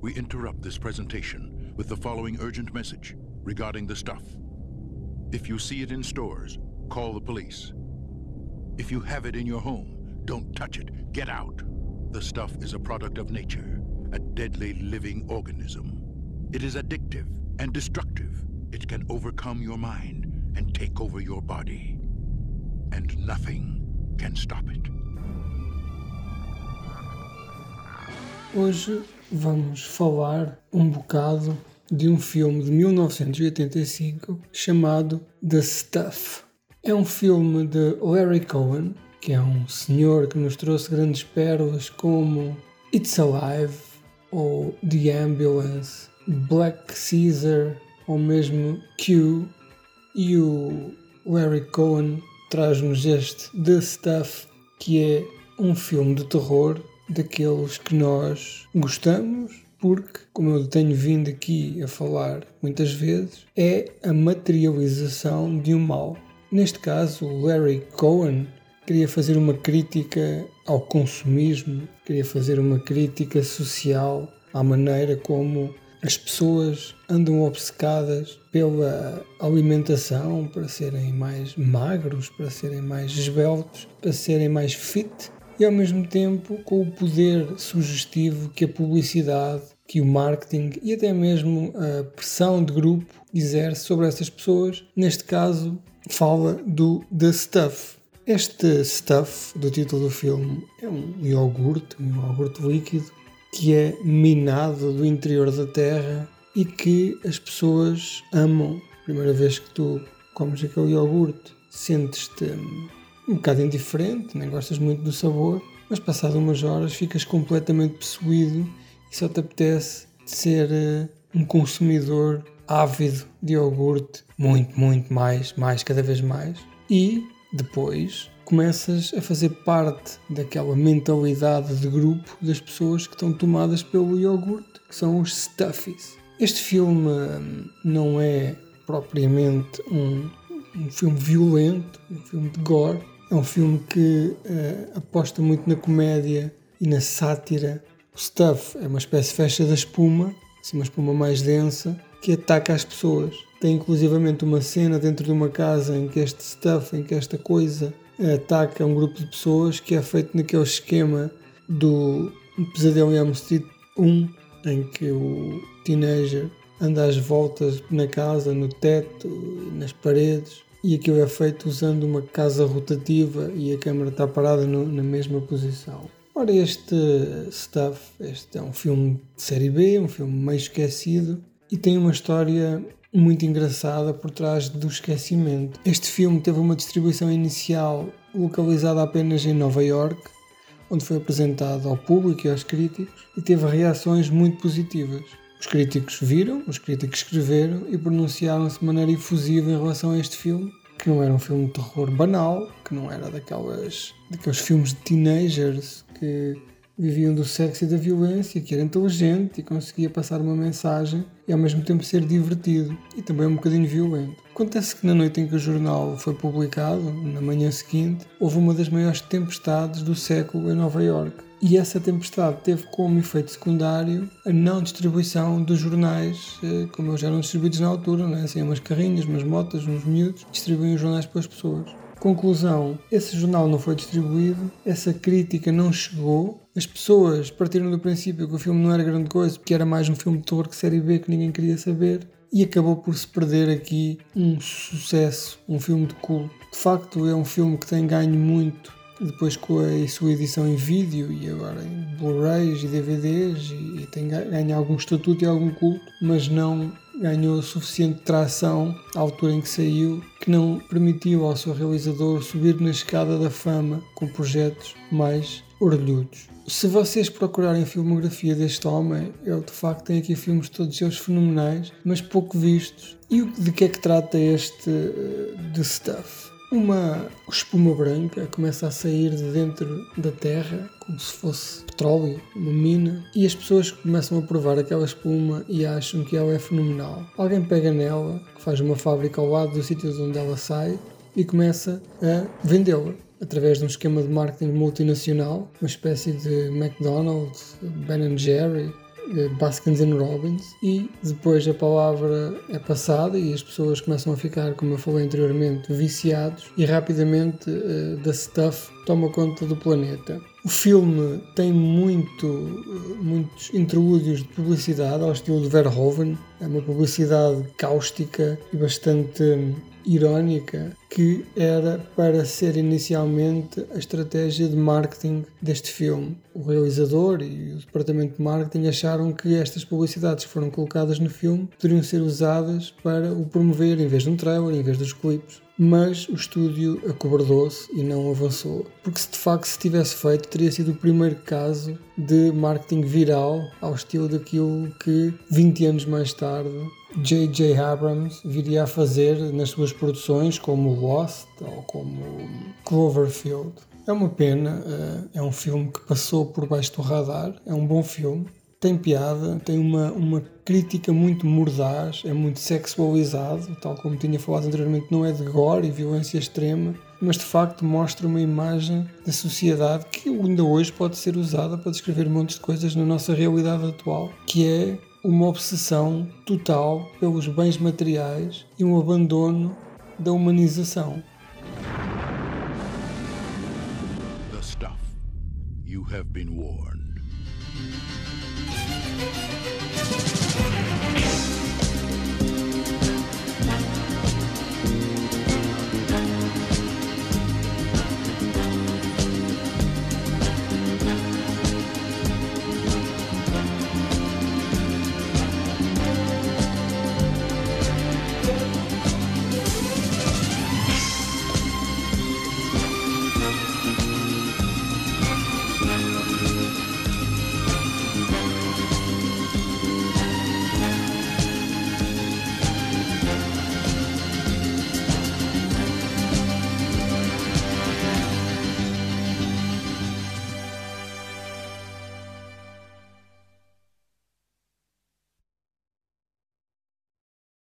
We interrupt this presentation with the following urgent message regarding the stuff. If you see it in stores, call the police. If you have it in your home, don't touch it. Get out. The stuff is a product of nature, a deadly living organism. It is addictive and destructive. It can overcome your mind and take over your body. And nothing can stop it. Hoje vamos falar um bocado de um filme de 1985 chamado The Stuff. É um filme de Larry Cohen, que é um senhor que nos trouxe grandes pérolas como It's Alive ou The Ambulance, Black Caesar ou mesmo Q. E o Larry Cohen traz-nos este The Stuff, que é um filme de terror daqueles que nós gostamos, porque, como eu tenho vindo aqui a falar muitas vezes, é a materialização de um mal. Neste caso, Larry Cohen queria fazer uma crítica ao consumismo, queria fazer uma crítica social à maneira como as pessoas andam obcecadas pela alimentação para serem mais magros, para serem mais esbeltos, para serem mais fit e ao mesmo tempo com o poder sugestivo que a publicidade, que o marketing e até mesmo a pressão de grupo exerce sobre essas pessoas. Neste caso, fala do The Stuff. Este stuff do título do filme é um iogurte, um iogurte líquido que é minado do interior da terra e que as pessoas amam. Primeira vez que tu comes aquele iogurte, sentes-te um bocado indiferente, nem gostas muito do sabor, mas passado umas horas ficas completamente possuído e só te apetece ser uh, um consumidor ávido de iogurte, muito, muito mais, mais, cada vez mais. E depois começas a fazer parte daquela mentalidade de grupo das pessoas que estão tomadas pelo iogurte, que são os stuffies. Este filme hum, não é propriamente um, um filme violento, um filme de gore, é um filme que uh, aposta muito na comédia e na sátira. O Stuff é uma espécie de festa da espuma, assim, uma espuma mais densa, que ataca as pessoas. Tem inclusivamente uma cena dentro de uma casa em que este stuff, em que esta coisa ataca um grupo de pessoas que é feito naquele esquema do Pesadelo em Elm Street 1, em que o teenager anda às voltas na casa, no teto, nas paredes e aquilo é feito usando uma casa rotativa e a câmera está parada no, na mesma posição. Ora, este Stuff, este é um filme de série B, um filme meio esquecido e tem uma história muito engraçada por trás do esquecimento. Este filme teve uma distribuição inicial localizada apenas em Nova York, onde foi apresentado ao público e aos críticos e teve reações muito positivas. Os críticos viram, os críticos escreveram e pronunciaram-se de maneira efusiva em relação a este filme, que não era um filme de terror banal, que não era daquelas, daqueles filmes de teenagers que viviam do sexo e da violência, que era inteligente e conseguia passar uma mensagem e ao mesmo tempo ser divertido e também um bocadinho violento. Acontece que na noite em que o jornal foi publicado, na manhã seguinte, houve uma das maiores tempestades do século em Nova York e essa tempestade teve como efeito secundário a não distribuição dos jornais, eh, como eles eram distribuídos na altura, né? assim, umas carrinhas, umas motas, uns miúdos, distribuíam os jornais para as pessoas. Conclusão: esse jornal não foi distribuído, essa crítica não chegou, as pessoas partiram do princípio que o filme não era grande coisa, porque era mais um filme de terror que série B que ninguém queria saber, e acabou por se perder aqui um sucesso, um filme de culto. De facto, é um filme que tem ganho muito depois com a sua edição em vídeo e agora em Blu-rays e DVDs e, e tem ganho algum estatuto e algum culto, mas não ganhou suficiente tração à altura em que saiu, que não permitiu ao seu realizador subir na escada da fama com projetos mais orelhudos. Se vocês procurarem filmografia deste homem, ele de facto tem aqui filmes todos eles fenomenais, mas pouco vistos. E de que é que trata este uh, The Stuff? Uma espuma branca começa a sair de dentro da terra, como se fosse petróleo, uma mina, e as pessoas começam a provar aquela espuma e acham que ela é fenomenal. Alguém pega nela, faz uma fábrica ao lado do sítio de onde ela sai e começa a vendê-la através de um esquema de marketing multinacional, uma espécie de McDonald's, Ben Jerry, Baskins and Robbins e depois a palavra é passada e as pessoas começam a ficar, como eu falei anteriormente, viciados e rapidamente uh, The Stuff toma conta do planeta. O filme tem muito, muitos interlúdios de publicidade ao estilo de Verhoeven, é uma publicidade cáustica e bastante irónica que era para ser inicialmente a estratégia de marketing deste filme. O realizador e o departamento de marketing acharam que estas publicidades que foram colocadas no filme poderiam ser usadas para o promover em vez de um trailer, em vez dos clipes mas o estúdio acobardou-se e não avançou. Porque se de facto se tivesse feito, teria sido o primeiro caso de marketing viral ao estilo daquilo que 20 anos mais tarde J.J. Abrams viria a fazer nas suas produções como Lost ou como Cloverfield. É uma pena, eh, é um filme que passou por baixo do radar, é um bom filme, tem piada, tem uma, uma crítica muito mordaz, é muito sexualizado, tal como tinha falado anteriormente, não é de gore e violência extrema, mas de facto mostra uma imagem da sociedade que ainda hoje pode ser usada para descrever montes de coisas na nossa realidade atual, que é uma obsessão total pelos bens materiais e um abandono da humanização. The stuff. You have been warned. Thank you.